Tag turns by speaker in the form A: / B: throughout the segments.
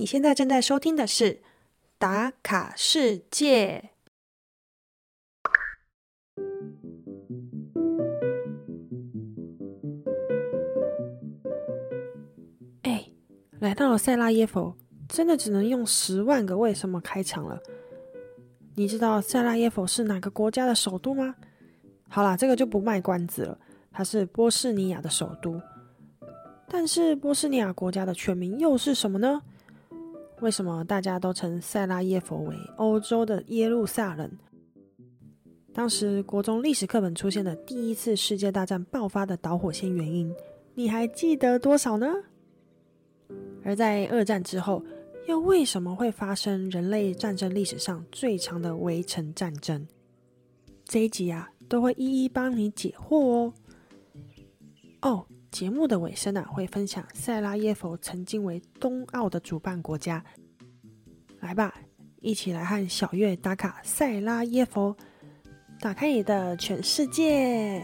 A: 你现在正在收听的是《打卡世界》。哎，来到了塞拉耶夫，真的只能用十万个为什么开场了。你知道塞拉耶夫是哪个国家的首都吗？好啦，这个就不卖关子了，它是波士尼亚的首都。但是波斯尼亚国家的全名又是什么呢？为什么大家都称塞拉耶佛为欧洲的耶路撒冷？当时国中历史课本出现的第一次世界大战爆发的导火线原因，你还记得多少呢？而在二战之后，又为什么会发生人类战争历史上最长的围城战争？这一集啊，都会一一帮你解惑哦。哦。节目的尾声啊，会分享塞拉耶佛曾经为冬奥的主办国家。来吧，一起来和小月打卡塞拉耶佛，打开你的全世界。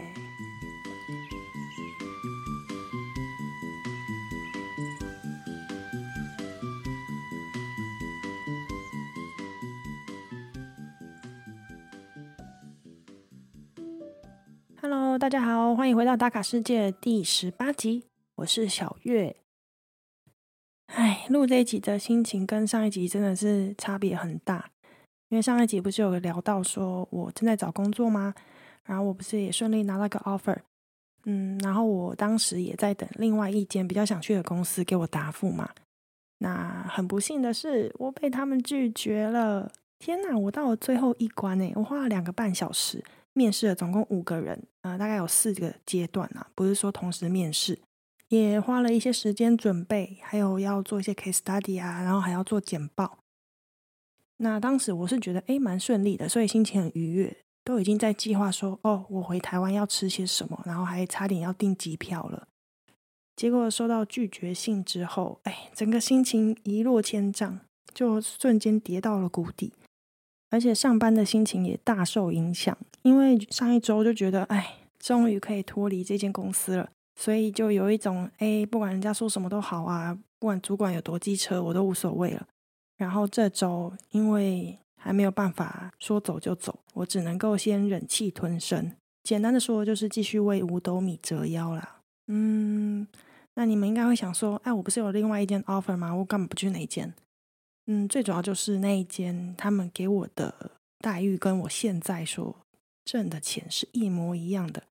A: Hello，大家好，欢迎回到打卡世界第十八集，我是小月。哎，录这一集的心情跟上一集真的是差别很大，因为上一集不是有聊到说我正在找工作吗？然后我不是也顺利拿到个 offer，嗯，然后我当时也在等另外一间比较想去的公司给我答复嘛。那很不幸的是，我被他们拒绝了。天哪，我到了最后一关诶，我花了两个半小时。面试了总共五个人，呃，大概有四个阶段啊，不是说同时面试，也花了一些时间准备，还有要做一些 case study 啊，然后还要做简报。那当时我是觉得诶蛮顺利的，所以心情很愉悦，都已经在计划说哦，我回台湾要吃些什么，然后还差点要订机票了。结果收到拒绝信之后，哎，整个心情一落千丈，就瞬间跌到了谷底。而且上班的心情也大受影响，因为上一周就觉得，哎，终于可以脱离这间公司了，所以就有一种，哎，不管人家说什么都好啊，不管主管有多机车，我都无所谓了。然后这周因为还没有办法说走就走，我只能够先忍气吞声。简单的说，就是继续为五斗米折腰啦。嗯，那你们应该会想说，哎，我不是有另外一间 offer 吗？我干嘛不去那一间？嗯，最主要就是那一间，他们给我的待遇跟我现在所挣的钱是一模一样的。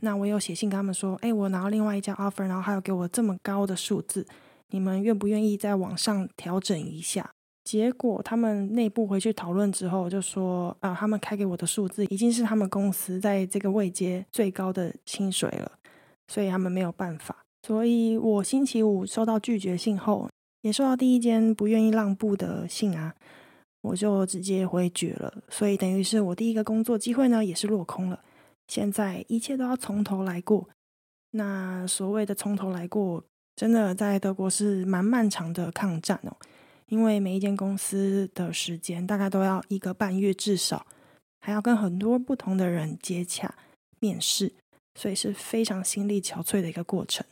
A: 那我有写信跟他们说，哎，我拿到另外一家 offer，然后还有给我这么高的数字，你们愿不愿意在网上调整一下？结果他们内部回去讨论之后，就说啊，他们开给我的数字已经是他们公司在这个位阶最高的薪水了，所以他们没有办法。所以我星期五收到拒绝信后。也收到第一间不愿意让步的信啊，我就直接回绝了。所以等于是我第一个工作机会呢，也是落空了。现在一切都要从头来过。那所谓的从头来过，真的在德国是蛮漫长的抗战哦。因为每一间公司的时间大概都要一个半月至少，还要跟很多不同的人接洽、面试，所以是非常心力憔悴的一个过程。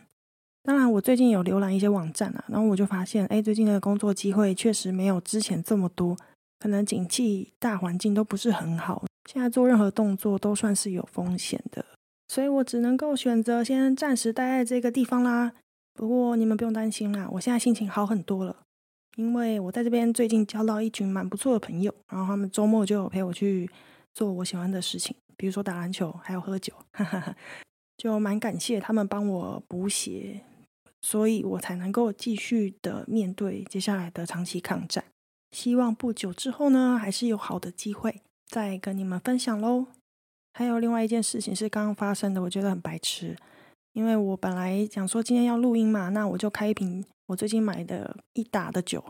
A: 当然，我最近有浏览一些网站啊，然后我就发现，哎，最近的工作机会确实没有之前这么多，可能景气大环境都不是很好，现在做任何动作都算是有风险的，所以我只能够选择先暂时待在这个地方啦。不过你们不用担心啦，我现在心情好很多了，因为我在这边最近交到一群蛮不错的朋友，然后他们周末就有陪我去做我喜欢的事情，比如说打篮球，还有喝酒，就蛮感谢他们帮我补血。所以我才能够继续的面对接下来的长期抗战。希望不久之后呢，还是有好的机会再跟你们分享喽。还有另外一件事情是刚刚发生的，我觉得很白痴。因为我本来想说今天要录音嘛，那我就开一瓶我最近买的一打的酒，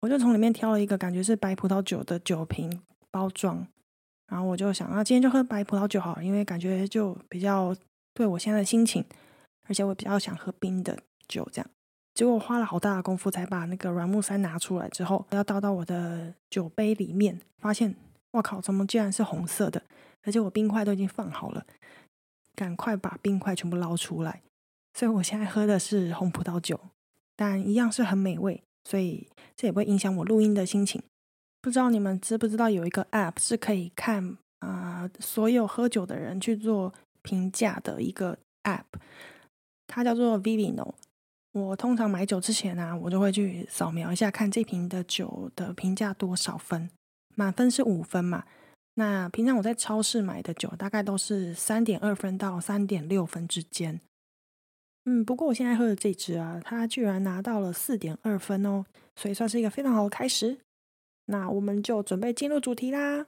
A: 我就从里面挑了一个感觉是白葡萄酒的酒瓶包装，然后我就想啊，今天就喝白葡萄酒好，因为感觉就比较对我现在的心情。而且我比较想喝冰的酒，这样，结果我花了好大的功夫才把那个软木塞拿出来，之后要倒到我的酒杯里面，发现，我靠，怎么竟然是红色的？而且我冰块都已经放好了，赶快把冰块全部捞出来。所以我现在喝的是红葡萄酒，但一样是很美味，所以这也不会影响我录音的心情。不知道你们知不知道有一个 App 是可以看啊所有喝酒的人去做评价的一个 App，它叫做 Vivino。我通常买酒之前呢，我就会去扫描一下，看这瓶的酒的评价多少分，满分是五分嘛。那平常我在超市买的酒，大概都是三点二分到三点六分之间。嗯，不过我现在喝的这支啊，它居然拿到了四点二分哦，所以算是一个非常好的开始。那我们就准备进入主题啦。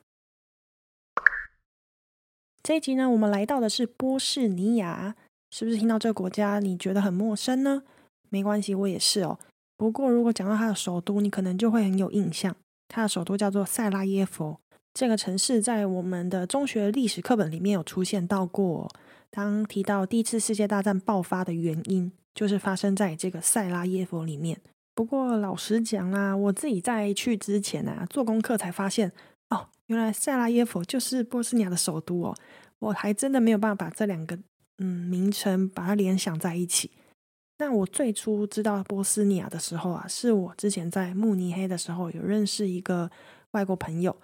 A: 这一集呢，我们来到的是波士尼亚，是不是听到这个国家你觉得很陌生呢？没关系，我也是哦。不过如果讲到它的首都，你可能就会很有印象，它的首都叫做塞拉耶夫。这个城市在我们的中学历史课本里面有出现到过。当提到第一次世界大战爆发的原因，就是发生在这个塞拉耶夫里面。不过老实讲啊，我自己在去之前啊做功课才发现，哦，原来塞拉耶夫就是波斯尼亚的首都哦。我还真的没有办法把这两个嗯名称把它联想在一起。那我最初知道波斯尼亚的时候啊，是我之前在慕尼黑的时候有认识一个外国朋友。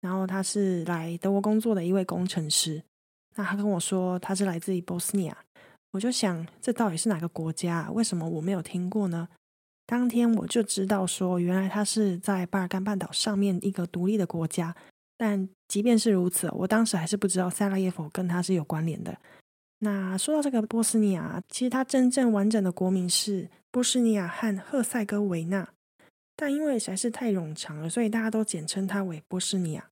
A: 然后他是来德国工作的一位工程师，那他跟我说他是来自于波斯尼亚，我就想这到底是哪个国家？为什么我没有听过呢？当天我就知道说，原来他是在巴尔干半岛上面一个独立的国家。但即便是如此，我当时还是不知道塞拉耶夫跟他是有关联的。那说到这个波斯尼亚，其实它真正完整的国名是波斯尼亚和赫塞哥维纳，但因为实在是太冗长了，所以大家都简称它为波斯尼亚。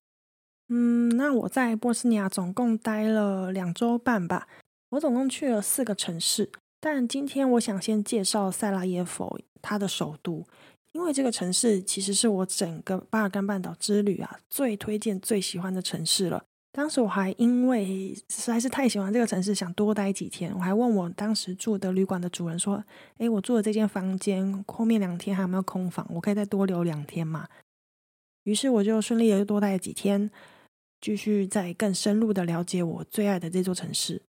A: 嗯，那我在波斯尼亚总共待了两周半吧。我总共去了四个城市，但今天我想先介绍塞拉耶夫，它的首都，因为这个城市其实是我整个巴尔干半岛之旅啊最推荐、最喜欢的城市了。当时我还因为实在是太喜欢这个城市，想多待几天。我还问我当时住的旅馆的主人说：“诶，我住的这间房间后面两天还有没有空房？我可以再多留两天嘛？”于是我就顺利的又多待了几天。继续再更深入的了解我最爱的这座城市，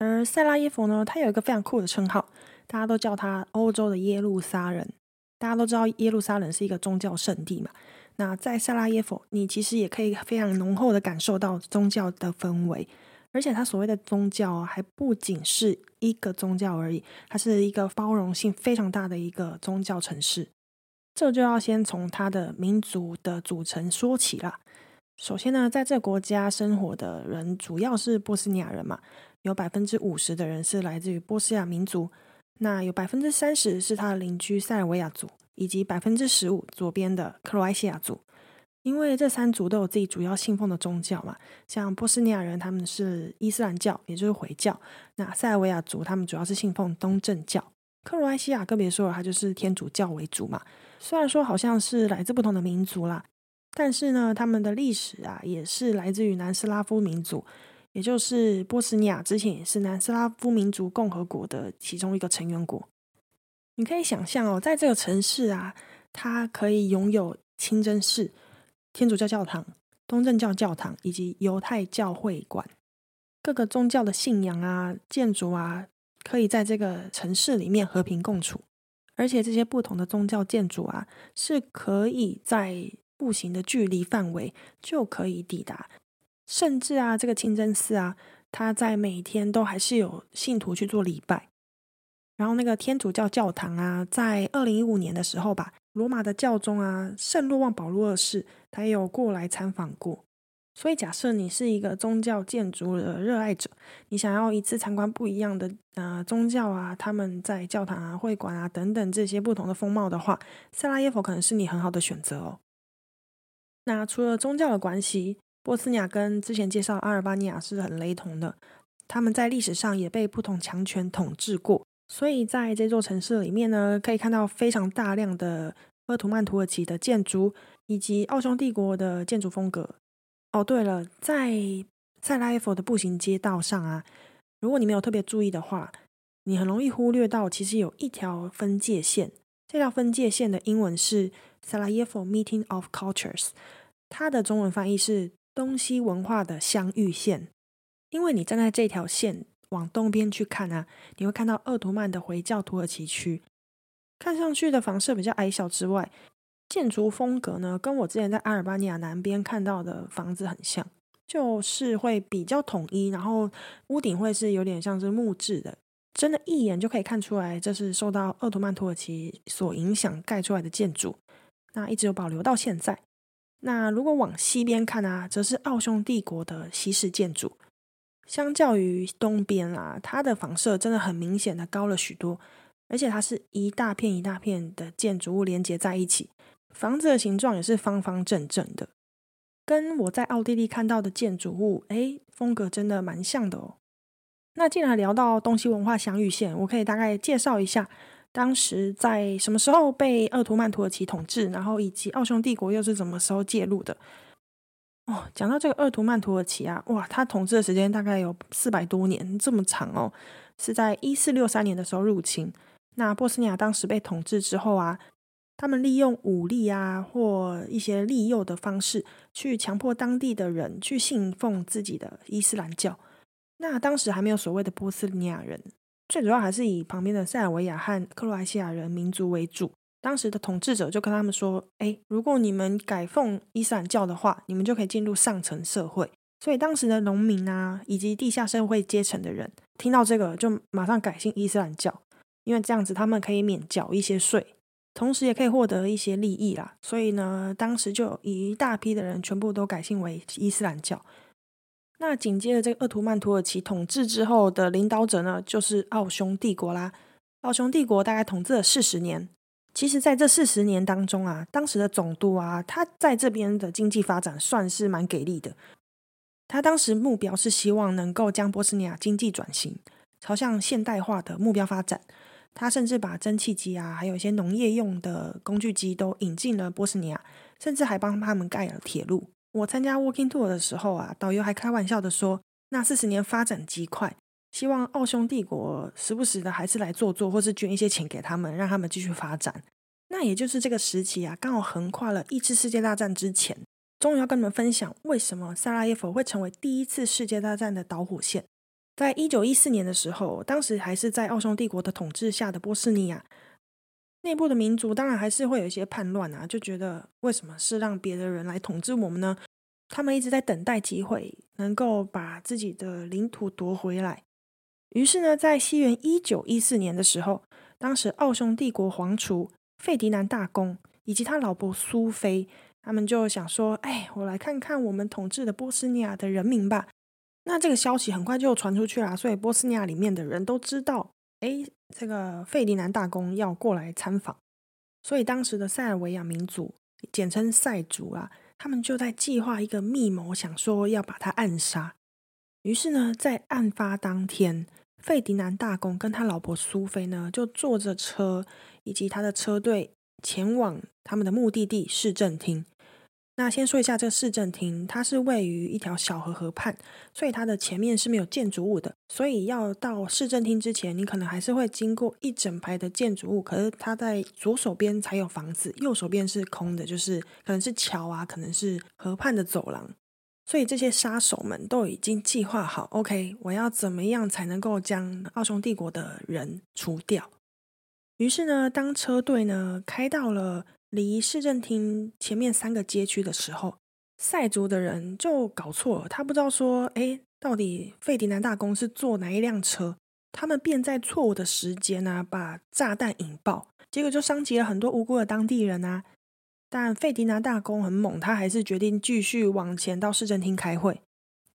A: 而塞拉耶夫呢，它有一个非常酷的称号，大家都叫它欧洲的耶路撒冷。大家都知道耶路撒冷是一个宗教圣地嘛，那在萨拉耶夫，你其实也可以非常浓厚的感受到宗教的氛围，而且它所谓的宗教还不仅是一个宗教而已，它是一个包容性非常大的一个宗教城市。这就要先从它的民族的组成说起了。首先呢，在这国家生活的人主要是波斯尼亚人嘛，有百分之五十的人是来自于波斯亚民族，那有百分之三十是他的邻居塞尔维亚族，以及百分之十五左边的克罗埃西亚族。因为这三族都有自己主要信奉的宗教嘛，像波斯尼亚人他们是伊斯兰教，也就是回教；那塞尔维亚族他们主要是信奉东正教，克罗埃西亚更别说了，它就是天主教为主嘛。虽然说好像是来自不同的民族啦。但是呢，他们的历史啊，也是来自于南斯拉夫民族，也就是波斯尼亚之前也是南斯拉夫民族共和国的其中一个成员国。你可以想象哦，在这个城市啊，它可以拥有清真寺、天主教教堂、东正教教堂以及犹太教会馆，各个宗教的信仰啊、建筑啊，可以在这个城市里面和平共处。而且这些不同的宗教建筑啊，是可以在步行的距离范围就可以抵达，甚至啊，这个清真寺啊，它在每天都还是有信徒去做礼拜。然后那个天主教教堂啊，在二零一五年的时候吧，罗马的教宗啊，圣若望保禄二世，他也有过来参访过。所以假设你是一个宗教建筑的热爱者，你想要一次参观不一样的呃宗教啊，他们在教堂啊、会馆啊等等这些不同的风貌的话，塞拉耶夫可能是你很好的选择哦。那除了宗教的关系，波斯尼亚跟之前介绍阿尔巴尼亚是很雷同的。他们在历史上也被不同强权统治过，所以在这座城市里面呢，可以看到非常大量的鄂图曼土耳其的建筑以及奥匈帝国的建筑风格。哦，对了，在塞拉耶夫的步行街道上啊，如果你没有特别注意的话，你很容易忽略到其实有一条分界线。这条分界线的英文是。Sarajevo Meeting of Cultures，它的中文翻译是东西文化的相遇线。因为你站在这条线往东边去看啊，你会看到鄂图曼的回教土耳其区。看上去的房舍比较矮小之外，建筑风格呢，跟我之前在阿尔巴尼亚南边看到的房子很像，就是会比较统一，然后屋顶会是有点像是木质的，真的，一眼就可以看出来，这是受到鄂图曼土耳其所影响盖出来的建筑，那一直有保留到现在。那如果往西边看啊，则是奥匈帝国的西式建筑。相较于东边啊，它的房舍真的很明显的高了许多，而且它是一大片一大片的建筑物连接在一起，房子的形状也是方方正正的，跟我在奥地利看到的建筑物，哎，风格真的蛮像的哦。那既然聊到东西文化相遇线，我可以大概介绍一下，当时在什么时候被鄂图曼土耳其统治，然后以及奥匈帝国又是什么时候介入的。哦，讲到这个鄂图曼土耳其啊，哇，他统治的时间大概有四百多年，这么长哦。是在一四六三年的时候入侵。那波斯尼亚当时被统治之后啊，他们利用武力啊或一些利诱的方式，去强迫当地的人去信奉自己的伊斯兰教。那当时还没有所谓的波斯尼亚人，最主要还是以旁边的塞尔维亚和克罗埃西亚人民族为主。当时的统治者就跟他们说：“哎，如果你们改奉伊斯兰教的话，你们就可以进入上层社会。”所以当时的农民啊，以及地下社会阶层的人听到这个，就马上改信伊斯兰教，因为这样子他们可以免缴一些税，同时也可以获得一些利益啦。所以呢，当时就有一大批的人全部都改信为伊斯兰教。那紧接着这个鄂图曼土耳其统治之后的领导者呢，就是奥匈帝国啦。奥匈帝国大概统治了四十年。其实，在这四十年当中啊，当时的总督啊，他在这边的经济发展算是蛮给力的。他当时目标是希望能够将波斯尼亚经济转型，朝向现代化的目标发展。他甚至把蒸汽机啊，还有一些农业用的工具机都引进了波斯尼亚，甚至还帮他们盖了铁路。我参加 Walking Tour 的时候啊，导游还开玩笑的说，那四十年发展极快。希望奥匈帝国时不时的还是来做做，或是捐一些钱给他们，让他们继续发展。那也就是这个时期啊，刚好横跨了一次世界大战之前。终于要跟你们分享，为什么萨拉耶夫会成为第一次世界大战的导火线。在一九一四年的时候，当时还是在奥匈帝国的统治下的波斯尼亚内部的民族，当然还是会有一些叛乱啊，就觉得为什么是让别的人来统治我们呢？他们一直在等待机会，能够把自己的领土夺回来。于是呢，在西元一九一四年的时候，当时奥匈帝国皇储费迪南大公以及他老婆苏菲，他们就想说：“哎，我来看看我们统治的波斯尼亚的人民吧。”那这个消息很快就传出去了，所以波斯尼亚里面的人都知道，哎，这个费迪南大公要过来参访。所以当时的塞尔维亚民族，简称塞族啊，他们就在计划一个密谋，想说要把他暗杀。于是呢，在案发当天。费迪南大公跟他老婆苏菲呢，就坐着车以及他的车队前往他们的目的地市政厅。那先说一下这个市政厅，它是位于一条小河河畔，所以它的前面是没有建筑物的。所以要到市政厅之前，你可能还是会经过一整排的建筑物。可是它在左手边才有房子，右手边是空的，就是可能是桥啊，可能是河畔的走廊。所以这些杀手们都已经计划好，OK，我要怎么样才能够将奥匈帝国的人除掉？于是呢，当车队呢开到了离市政厅前面三个街区的时候，塞族的人就搞错了，他不知道说，哎，到底费迪南大公是坐哪一辆车？他们便在错误的时间呢把炸弹引爆，结果就伤及了很多无辜的当地人啊。但费迪南大公很猛，他还是决定继续往前到市政厅开会。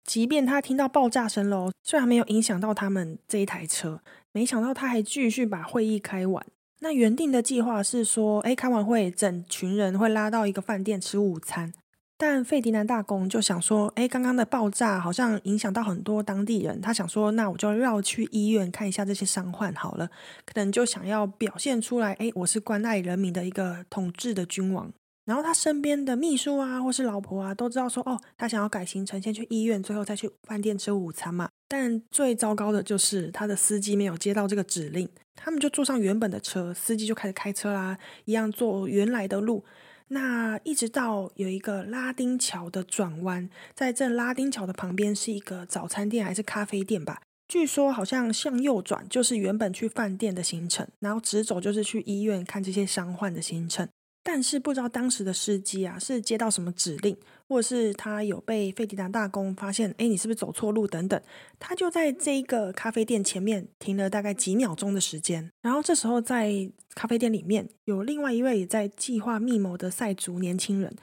A: 即便他听到爆炸声喽，虽然没有影响到他们这一台车，没想到他还继续把会议开完。那原定的计划是说，哎，开完会，整群人会拉到一个饭店吃午餐。但费迪南大公就想说，哎，刚刚的爆炸好像影响到很多当地人，他想说，那我就绕去医院看一下这些伤患好了。可能就想要表现出来，哎，我是关爱人民的一个统治的君王。然后他身边的秘书啊，或是老婆啊，都知道说，哦，他想要改行程，先去医院，最后再去饭店吃午餐嘛。但最糟糕的就是他的司机没有接到这个指令，他们就坐上原本的车，司机就开始开车啦，一样坐原来的路。那一直到有一个拉丁桥的转弯，在这拉丁桥的旁边是一个早餐店还是咖啡店吧？据说好像向右转就是原本去饭店的行程，然后直走就是去医院看这些伤患的行程。但是不知道当时的司机啊是接到什么指令，或者是他有被费迪南大公发现，哎，你是不是走错路等等，他就在这一个咖啡店前面停了大概几秒钟的时间。然后这时候在咖啡店里面有另外一位也在计划密谋的塞族年轻人。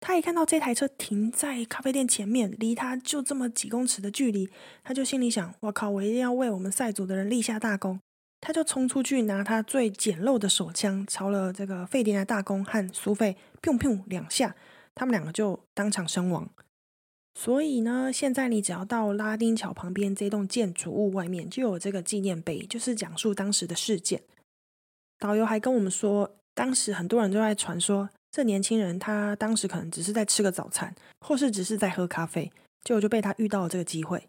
A: 他一看到这台车停在咖啡店前面，离他就这么几公尺的距离，他就心里想：“我靠，我一定要为我们赛族的人立下大功。”他就冲出去拿他最简陋的手枪，朝了这个费迪南大公和苏菲砰砰两下，他们两个就当场身亡。所以呢，现在你只要到拉丁桥旁边这栋建筑物外面，就有这个纪念碑，就是讲述当时的事件。导游还跟我们说，当时很多人都在传说。这年轻人他当时可能只是在吃个早餐，或是只是在喝咖啡，结果就被他遇到了这个机会。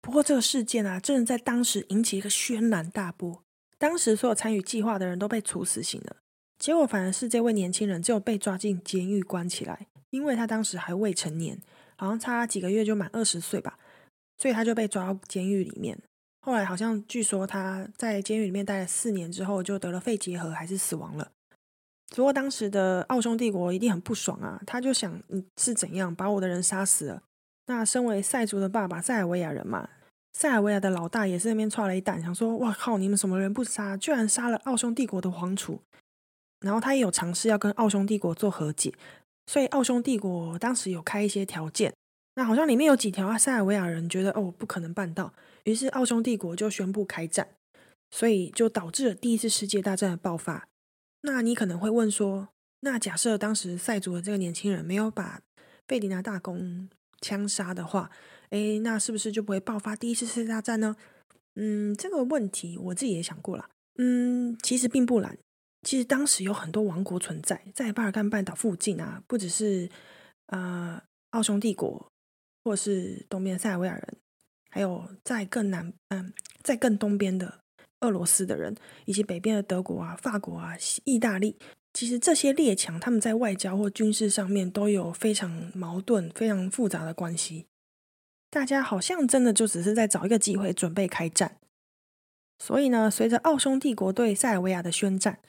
A: 不过这个事件啊，真的在当时引起一个轩然大波。当时所有参与计划的人都被处死刑了，结果反而是这位年轻人只有被抓进监狱关起来，因为他当时还未成年，好像差几个月就满二十岁吧，所以他就被抓到监狱里面。后来好像据说他在监狱里面待了四年之后，就得了肺结核，还是死亡了。不过当时的奥匈帝国一定很不爽啊，他就想你是怎样把我的人杀死了？那身为塞族的爸爸塞尔维亚人嘛，塞尔维亚的老大也是那边踹了一胆，想说哇靠，你们什么人不杀，居然杀了奥匈帝国的皇储。然后他也有尝试要跟奥匈帝国做和解，所以奥匈帝国当时有开一些条件，那好像里面有几条啊，塞尔维亚人觉得哦不可能办到，于是奥匈帝国就宣布开战，所以就导致了第一次世界大战的爆发。那你可能会问说，那假设当时塞族的这个年轻人没有把贝迪拿大公枪杀的话，诶，那是不是就不会爆发第一次世界大战呢？嗯，这个问题我自己也想过了。嗯，其实并不难。其实当时有很多王国存在在巴尔干半岛附近啊，不只是呃奥匈帝国，或是东边塞尔维亚人，还有在更南，嗯，在更东边的。俄罗斯的人，以及北边的德国啊、法国啊、意大利，其实这些列强他们在外交或军事上面都有非常矛盾、非常复杂的关系。大家好像真的就只是在找一个机会准备开战。所以呢，随着奥匈帝国对塞尔维亚的宣战，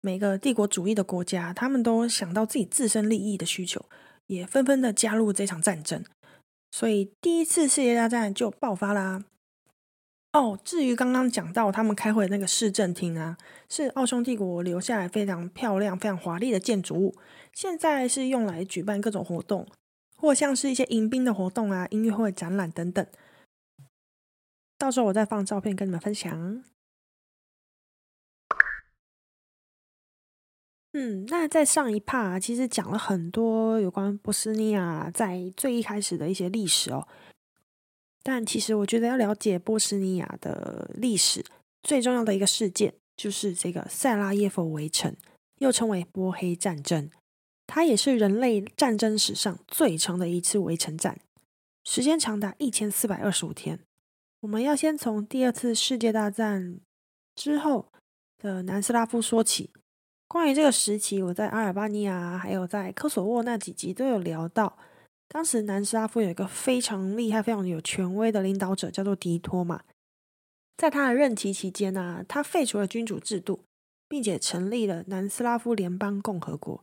A: 每个帝国主义的国家他们都想到自己自身利益的需求，也纷纷的加入这场战争。所以第一次世界大战就爆发啦。哦，至于刚刚讲到他们开会的那个市政厅啊，是奥匈帝国留下来非常漂亮、非常华丽的建筑物，现在是用来举办各种活动，或像是一些迎宾的活动啊、音乐会、展览等等。到时候我再放照片跟你们分享。嗯，那在上一趴其实讲了很多有关波斯尼亚在最一开始的一些历史哦。但其实，我觉得要了解波斯尼亚的历史，最重要的一个事件就是这个塞拉耶夫围城，又称为波黑战争。它也是人类战争史上最长的一次围城战，时间长达一千四百二十五天。我们要先从第二次世界大战之后的南斯拉夫说起。关于这个时期，我在阿尔巴尼亚还有在科索沃那几集都有聊到。当时南斯拉夫有一个非常厉害、非常有权威的领导者，叫做迪托嘛。在他的任期期间呢，他废除了君主制度，并且成立了南斯拉夫联邦共和国。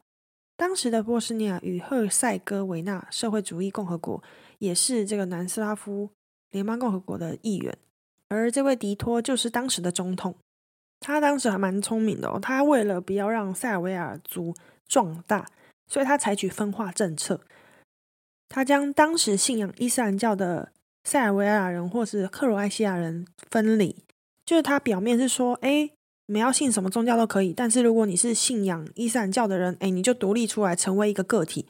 A: 当时的波斯尼亚与赫塞哥维纳社会主义共和国也是这个南斯拉夫联邦共和国的一员。而这位迪托就是当时的总统。他当时还蛮聪明的哦，他为了不要让塞尔维亚族壮大，所以他采取分化政策。他将当时信仰伊斯兰教的塞尔维亚人或是克罗埃西亚人分离，就是他表面是说，哎，你们要信什么宗教都可以，但是如果你是信仰伊斯兰教的人，哎，你就独立出来成为一个个体。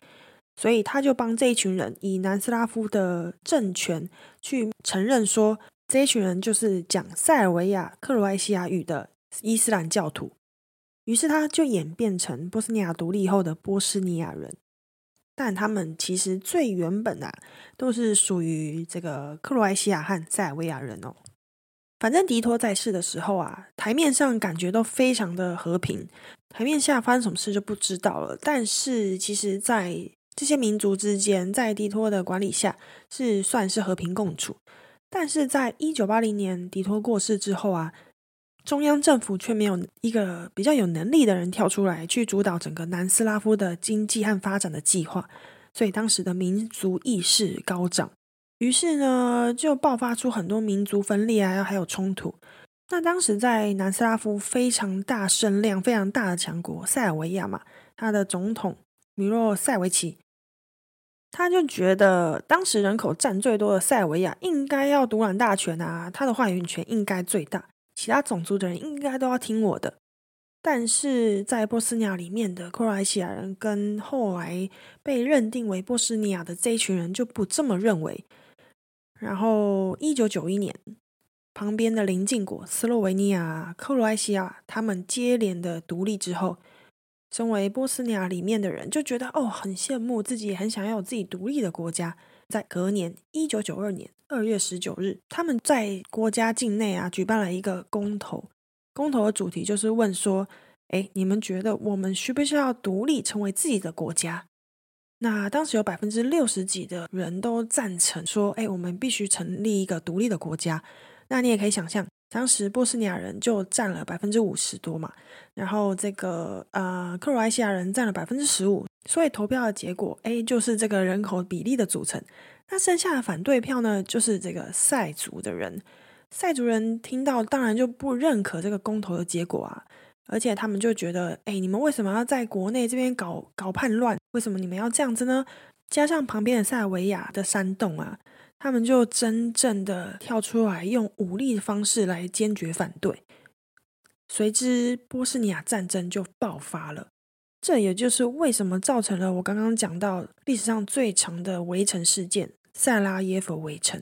A: 所以他就帮这一群人以南斯拉夫的政权去承认说，这一群人就是讲塞尔维亚克罗埃西亚语的伊斯兰教徒。于是他就演变成波斯尼亚独立后的波斯尼亚人。但他们其实最原本啊，都是属于这个克罗埃西亚和塞尔维亚人哦。反正迪托在世的时候啊，台面上感觉都非常的和平，台面下发生什么事就不知道了。但是其实，在这些民族之间，在迪托的管理下，是算是和平共处。但是在一九八零年迪托过世之后啊，中央政府却没有一个比较有能力的人跳出来去主导整个南斯拉夫的经济和发展的计划，所以当时的民族意识高涨，于是呢就爆发出很多民族分裂啊，还有冲突。那当时在南斯拉夫非常大声量、非常大的强国塞尔维亚嘛，他的总统米洛塞维奇，他就觉得当时人口占最多的塞尔维亚应该要独揽大权啊，他的话语权应该最大，其他种族的人应该都要听我的。但是在波斯尼亚里面的克罗埃西亚人跟后来被认定为波斯尼亚的这一群人就不这么认为。然后一九九一年。旁边的邻近国斯洛维尼亚、克罗埃西亚，他们接连的独立之后，身为波斯尼亚里面的人就觉得哦，很羡慕自己，很想要有自己独立的国家。在隔年一九九二年二月十九日，他们在国家境内啊举办了一个公投，公投的主题就是问说：哎，你们觉得我们需不需要独立，成为自己的国家？那当时有百分之六十几的人都赞成说：哎，我们必须成立一个独立的国家。那你也可以想象，当时波斯尼亚人就占了百分之五十多嘛，然后这个呃克罗埃西亚人占了百分之十五，所以投票的结果 A 就是这个人口比例的组成。那剩下的反对票呢，就是这个塞族的人。塞族人听到当然就不认可这个公投的结果啊，而且他们就觉得，哎，你们为什么要在国内这边搞搞叛乱？为什么你们要这样子呢？加上旁边的塞尔维亚的山洞啊。他们就真正的跳出来，用武力的方式来坚决反对。随之，波斯尼亚战争就爆发了。这也就是为什么造成了我刚刚讲到历史上最长的围城事件——塞拉耶夫围城。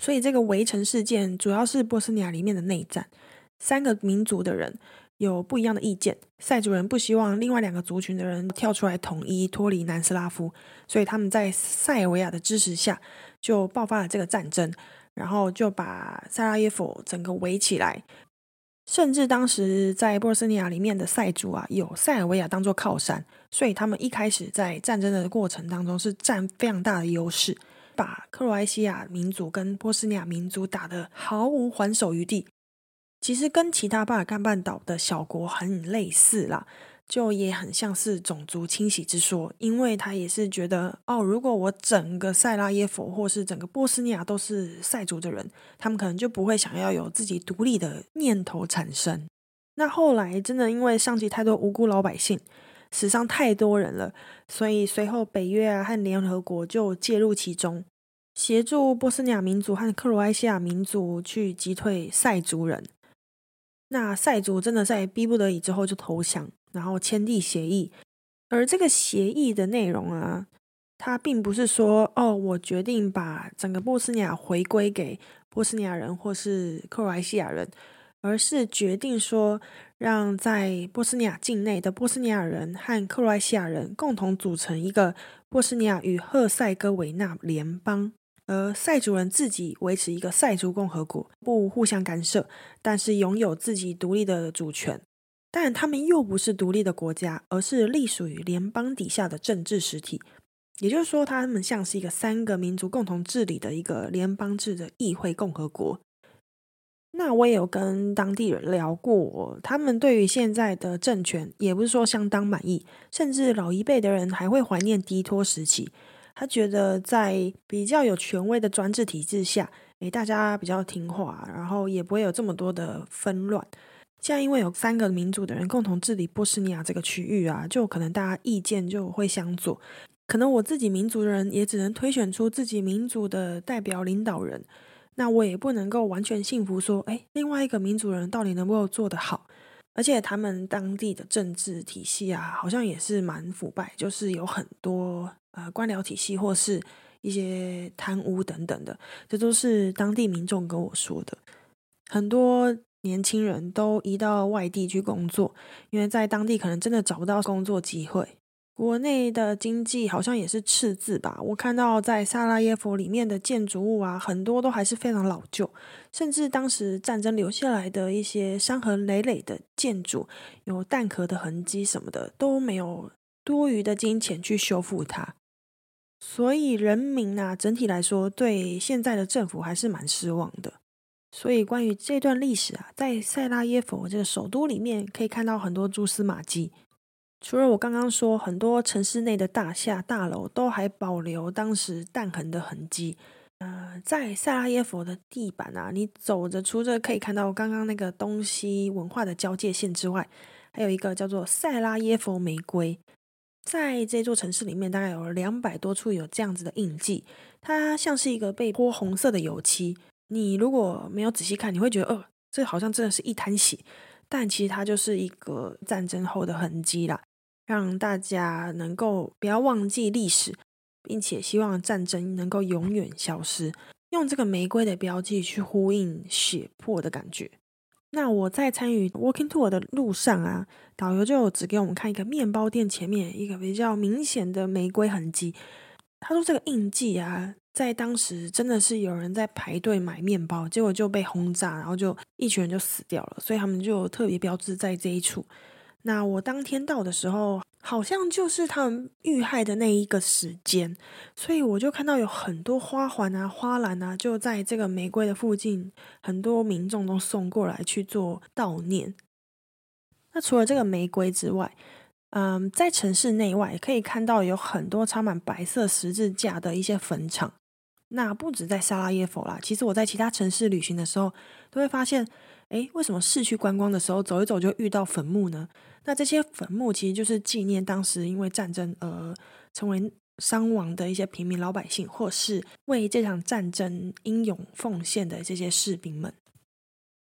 A: 所以，这个围城事件主要是波斯尼亚里面的内战，三个民族的人。有不一样的意见，塞族人不希望另外两个族群的人跳出来统一脱离南斯拉夫，所以他们在塞尔维亚的支持下就爆发了这个战争，然后就把塞拉耶夫整个围起来，甚至当时在波斯尼亚里面的塞族啊，有塞尔维亚当做靠山，所以他们一开始在战争的过程当中是占非常大的优势，把克罗埃西亚民族跟波斯尼亚民族打得毫无还手余地。其实跟其他巴尔干半岛的小国很类似啦，就也很像是种族清洗之说，因为他也是觉得哦，如果我整个塞拉耶夫或是整个波斯尼亚都是塞族的人，他们可能就不会想要有自己独立的念头产生。那后来真的因为伤及太多无辜老百姓，死伤太多人了，所以随后北约啊和联合国就介入其中，协助波斯尼亚民族和克罗埃西亚民族去击退塞族人。那塞族真的在逼不得已之后就投降，然后签订协议。而这个协议的内容啊，它并不是说哦，我决定把整个波斯尼亚回归给波斯尼亚人或是克罗埃西亚人，而是决定说让在波斯尼亚境内的波斯尼亚人和克罗埃西亚人共同组成一个波斯尼亚与赫塞哥维纳联邦。而塞族人自己维持一个塞族共和国，不互相干涉，但是拥有自己独立的主权。但他们又不是独立的国家，而是隶属于联邦底下的政治实体。也就是说，他们像是一个三个民族共同治理的一个联邦制的议会共和国。那我也有跟当地人聊过，他们对于现在的政权也不是说相当满意，甚至老一辈的人还会怀念迪托时期。他觉得在比较有权威的专制体制下，诶，大家比较听话，然后也不会有这么多的纷乱。现在因为有三个民族的人共同治理波斯尼亚这个区域啊，就可能大家意见就会相左。可能我自己民族的人也只能推选出自己民族的代表领导人，那我也不能够完全信服说，诶，另外一个民族人到底能不能做得好？而且他们当地的政治体系啊，好像也是蛮腐败，就是有很多。呃，官僚体系或是一些贪污等等的，这都是当地民众跟我说的。很多年轻人都移到外地去工作，因为在当地可能真的找不到工作机会。国内的经济好像也是赤字吧？我看到在萨拉耶夫里面的建筑物啊，很多都还是非常老旧，甚至当时战争留下来的一些伤痕累累的建筑，有弹壳的痕迹什么的，都没有多余的金钱去修复它。所以人民啊，整体来说对现在的政府还是蛮失望的。所以关于这段历史啊，在塞拉耶夫这个首都里面，可以看到很多蛛丝马迹。除了我刚刚说，很多城市内的大厦大楼都还保留当时弹痕的痕迹。呃，在塞拉耶夫的地板啊，你走着除着可以看到刚刚那个东西文化的交界线之外，还有一个叫做塞拉耶夫玫瑰。在这座城市里面，大概有两百多处有这样子的印记，它像是一个被泼红色的油漆。你如果没有仔细看，你会觉得，呃，这好像真的是一滩血，但其实它就是一个战争后的痕迹啦，让大家能够不要忘记历史，并且希望战争能够永远消失，用这个玫瑰的标记去呼应血泊的感觉。那我在参与 walking tour 的路上啊，导游就只给我们看一个面包店前面一个比较明显的玫瑰痕迹。他说这个印记啊，在当时真的是有人在排队买面包，结果就被轰炸，然后就一群人就死掉了，所以他们就特别标志在这一处。那我当天到的时候。好像就是他们遇害的那一个时间，所以我就看到有很多花环啊、花篮啊，就在这个玫瑰的附近，很多民众都送过来去做悼念。那除了这个玫瑰之外，嗯，在城市内外可以看到有很多插满白色十字架的一些坟场。那不止在萨拉耶夫啦，其实我在其他城市旅行的时候，都会发现，诶，为什么市区观光的时候走一走就遇到坟墓呢？那这些坟墓其实就是纪念当时因为战争而成为伤亡的一些平民老百姓，或是为这场战争英勇奉献的这些士兵们。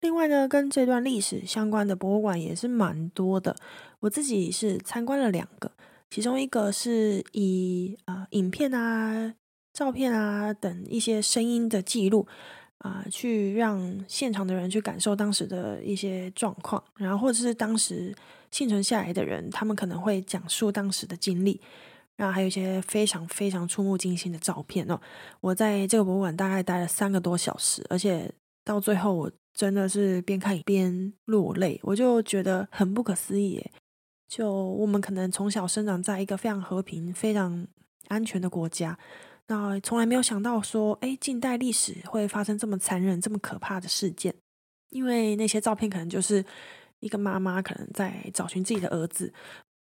A: 另外呢，跟这段历史相关的博物馆也是蛮多的。我自己是参观了两个，其中一个是以啊影片啊、照片啊等一些声音的记录。啊，去让现场的人去感受当时的一些状况，然后或者是当时幸存下来的人，他们可能会讲述当时的经历，然后还有一些非常非常触目惊心的照片哦。我在这个博物馆大概待了三个多小时，而且到最后我真的是边看边落泪，我就觉得很不可思议。就我们可能从小生长在一个非常和平、非常安全的国家。那从来没有想到说，哎，近代历史会发生这么残忍、这么可怕的事件。因为那些照片可能就是一个妈妈可能在找寻自己的儿子，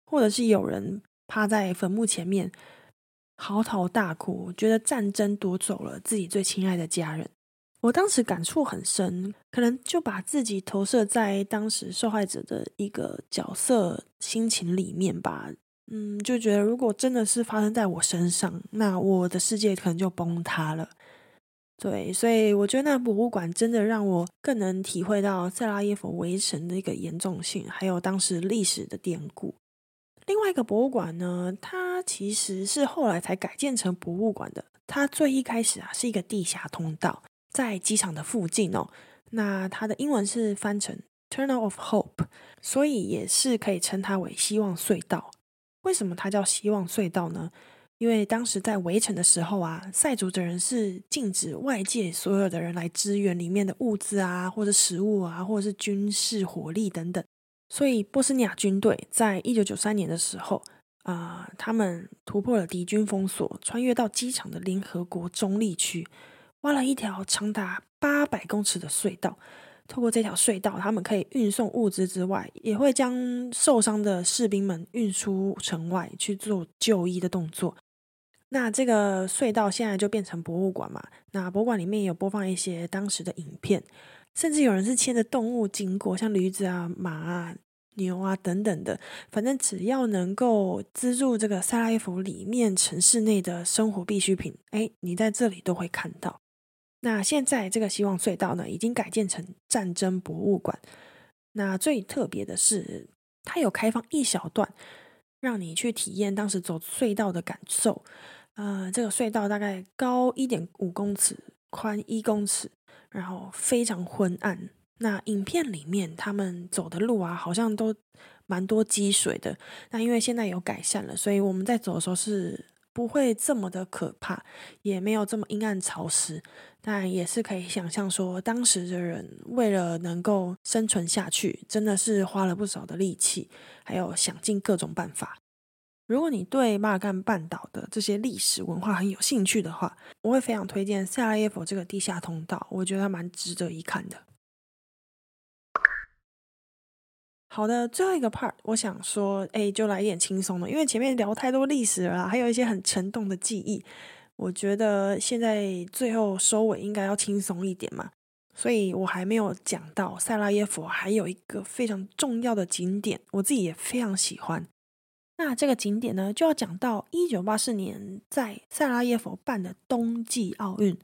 A: 或者是有人趴在坟墓前面嚎啕大哭，觉得战争夺走了自己最亲爱的家人。我当时感触很深，可能就把自己投射在当时受害者的一个角色心情里面吧。嗯，就觉得如果真的是发生在我身上，那我的世界可能就崩塌了。对，所以我觉得那博物馆真的让我更能体会到塞拉耶夫围城的一个严重性，还有当时历史的典故。另外一个博物馆呢，它其实是后来才改建成博物馆的。它最一开始啊是一个地下通道，在机场的附近哦。那它的英文是翻成 Tunnel of Hope，所以也是可以称它为希望隧道。为什么它叫希望隧道呢？因为当时在围城的时候啊，塞族的人是禁止外界所有的人来支援里面的物资啊，或者食物啊，或者是军事火力等等。所以波斯尼亚军队在一九九三年的时候啊，他们突破了敌军封锁，穿越到机场的联合国中立区，挖了一条长达八百公尺的隧道。透过这条隧道，他们可以运送物资之外，也会将受伤的士兵们运出城外去做就医的动作。那这个隧道现在就变成博物馆嘛？那博物馆里面有播放一些当时的影片，甚至有人是牵着动物经过，像驴子啊、马啊、牛啊等等的。反正只要能够资助这个塞拉耶夫里面城市内的生活必需品，哎，你在这里都会看到。那现在这个希望隧道呢，已经改建成战争博物馆。那最特别的是，它有开放一小段，让你去体验当时走隧道的感受。呃，这个隧道大概高一点五公尺，宽一公尺，然后非常昏暗。那影片里面他们走的路啊，好像都蛮多积水的。那因为现在有改善了，所以我们在走的时候是。不会这么的可怕，也没有这么阴暗潮湿，但也是可以想象说，当时的人为了能够生存下去，真的是花了不少的力气，还有想尽各种办法。如果你对巴尔干半岛的这些历史文化很有兴趣的话，我会非常推荐塞拉耶佛这个地下通道，我觉得它蛮值得一看的。好的，最后一个 part，我想说，哎，就来一点轻松的，因为前面聊太多历史了，还有一些很沉重的记忆，我觉得现在最后收尾应该要轻松一点嘛，所以我还没有讲到塞拉耶佛还有一个非常重要的景点，我自己也非常喜欢。那这个景点呢，就要讲到一九八四年在塞拉耶佛办的冬季奥运。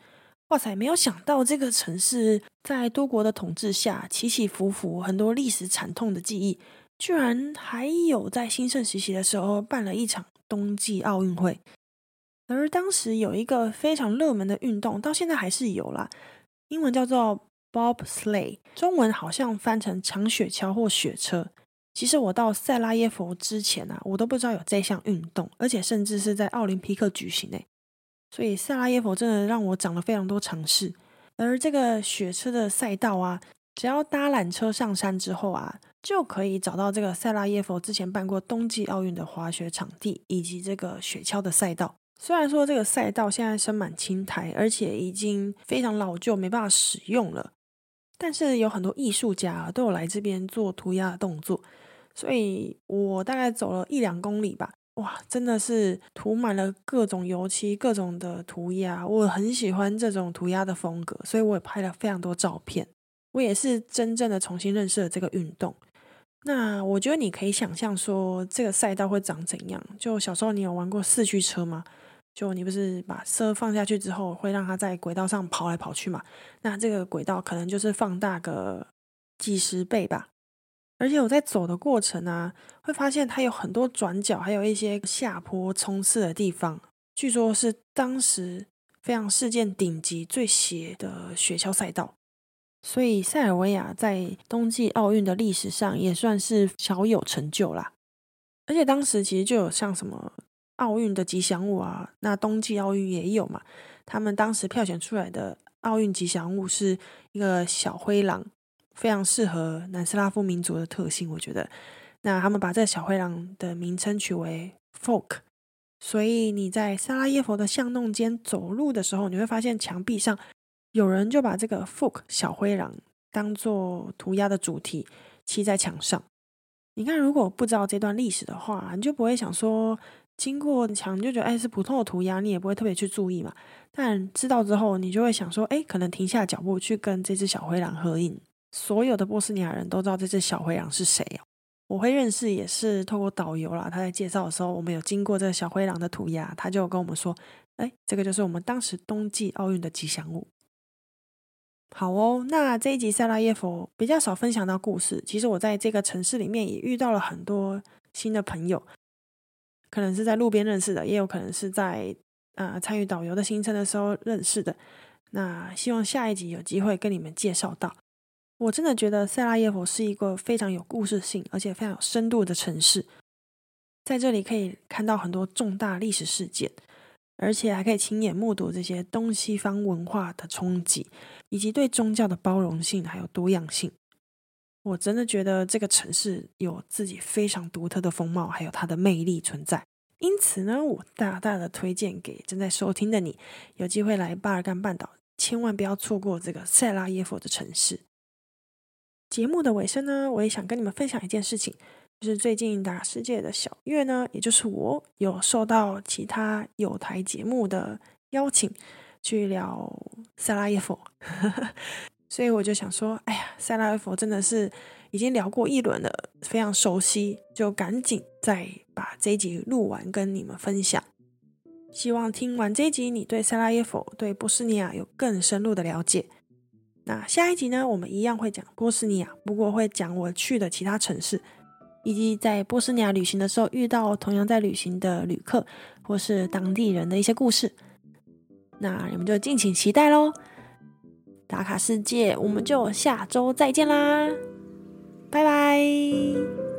A: 哇塞，没有想到这个城市在多国的统治下起起伏伏，很多历史惨痛的记忆，居然还有在兴盛时期的时候办了一场冬季奥运会。而当时有一个非常热门的运动，到现在还是有啦，英文叫做 bobsleigh，中文好像翻成长雪橇或雪车。其实我到塞拉耶佛之前啊，我都不知道有这项运动，而且甚至是在奥林匹克举行诶。所以塞拉耶夫真的让我长了非常多尝试。而这个雪车的赛道啊，只要搭缆车上山之后啊，就可以找到这个塞拉耶夫之前办过冬季奥运的滑雪场地以及这个雪橇的赛道。虽然说这个赛道现在生满青苔，而且已经非常老旧，没办法使用了。但是有很多艺术家都有来这边做涂鸦的动作，所以我大概走了一两公里吧，哇，真的是涂满了各种油漆、各种的涂鸦，我很喜欢这种涂鸦的风格，所以我也拍了非常多照片。我也是真正的重新认识了这个运动。那我觉得你可以想象说，这个赛道会长怎样？就小时候你有玩过四驱车吗？就你不是把车放下去之后，会让它在轨道上跑来跑去嘛？那这个轨道可能就是放大个几十倍吧。而且我在走的过程啊，会发现它有很多转角，还有一些下坡冲刺的地方。据说是当时非常世界顶级、最斜的雪橇赛道。所以塞尔维亚在冬季奥运的历史上也算是小有成就啦。而且当时其实就有像什么。奥运的吉祥物啊，那冬季奥运也有嘛？他们当时票选出来的奥运吉祥物是一个小灰狼，非常适合南斯拉夫民族的特性，我觉得。那他们把这个小灰狼的名称取为 Folk，所以你在萨拉耶佛的巷弄间走路的时候，你会发现墙壁上有人就把这个 Folk 小灰狼当做涂鸦的主题漆在墙上。你看，如果不知道这段历史的话，你就不会想说。经过墙就觉得哎是普通的涂鸦，你也不会特别去注意嘛。但知道之后，你就会想说，哎，可能停下脚步去跟这只小灰狼合影。所有的波斯尼亚人都知道这只小灰狼是谁哦。我会认识也是透过导游啦，他在介绍的时候，我们有经过这个小灰狼的涂鸦，他就跟我们说，哎，这个就是我们当时冬季奥运的吉祥物。好哦，那这一集塞拉耶夫比较少分享到故事，其实我在这个城市里面也遇到了很多新的朋友。可能是在路边认识的，也有可能是在啊参与导游的行程的时候认识的。那希望下一集有机会跟你们介绍到。我真的觉得塞拉耶夫是一个非常有故事性，而且非常有深度的城市。在这里可以看到很多重大历史事件，而且还可以亲眼目睹这些东西方文化的冲击，以及对宗教的包容性还有多样性。我真的觉得这个城市有自己非常独特的风貌，还有它的魅力存在。因此呢，我大大的推荐给正在收听的你，有机会来巴尔干半岛，千万不要错过这个塞拉耶夫的城市。节目的尾声呢，我也想跟你们分享一件事情，就是最近打世界的小月呢，也就是我有受到其他有台节目的邀请，去聊塞拉耶夫。所以我就想说，哎呀，塞拉耶夫真的是已经聊过一轮了，非常熟悉，就赶紧再把这一集录完，跟你们分享。希望听完这一集，你对塞拉耶夫、对波斯尼亚有更深入的了解。那下一集呢，我们一样会讲波斯尼亚，不过会讲我去的其他城市，以及在波斯尼亚旅行的时候遇到同样在旅行的旅客或是当地人的一些故事。那你们就敬请期待喽。打卡世界，我们就下周再见啦，拜拜。